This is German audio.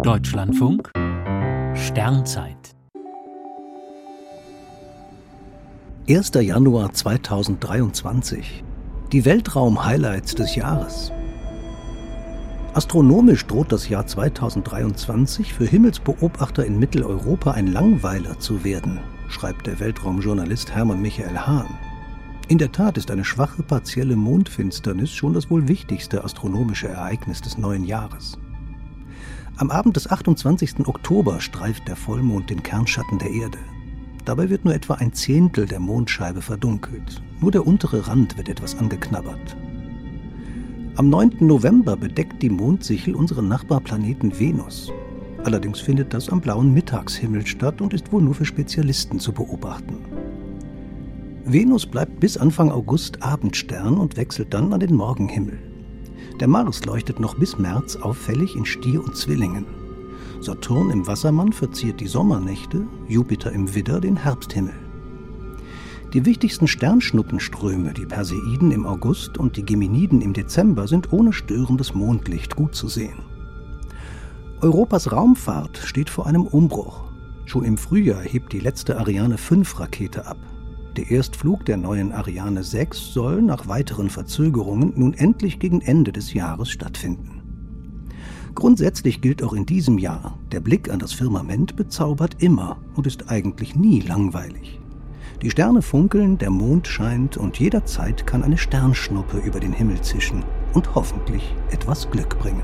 Deutschlandfunk Sternzeit 1. Januar 2023 Die Weltraum-Highlights des Jahres Astronomisch droht das Jahr 2023 für Himmelsbeobachter in Mitteleuropa ein Langweiler zu werden, schreibt der Weltraumjournalist Hermann Michael Hahn. In der Tat ist eine schwache partielle Mondfinsternis schon das wohl wichtigste astronomische Ereignis des neuen Jahres. Am Abend des 28. Oktober streift der Vollmond den Kernschatten der Erde. Dabei wird nur etwa ein Zehntel der Mondscheibe verdunkelt. Nur der untere Rand wird etwas angeknabbert. Am 9. November bedeckt die Mondsichel unseren Nachbarplaneten Venus. Allerdings findet das am blauen Mittagshimmel statt und ist wohl nur für Spezialisten zu beobachten. Venus bleibt bis Anfang August Abendstern und wechselt dann an den Morgenhimmel. Der Mars leuchtet noch bis März auffällig in Stier und Zwillingen. Saturn im Wassermann verziert die Sommernächte, Jupiter im Widder den Herbsthimmel. Die wichtigsten Sternschnuppenströme, die Perseiden im August und die Geminiden im Dezember, sind ohne störendes Mondlicht gut zu sehen. Europas Raumfahrt steht vor einem Umbruch. Schon im Frühjahr hebt die letzte Ariane 5 Rakete ab. Der Erstflug der neuen Ariane 6 soll nach weiteren Verzögerungen nun endlich gegen Ende des Jahres stattfinden. Grundsätzlich gilt auch in diesem Jahr, der Blick an das Firmament bezaubert immer und ist eigentlich nie langweilig. Die Sterne funkeln, der Mond scheint und jederzeit kann eine Sternschnuppe über den Himmel zischen und hoffentlich etwas Glück bringen.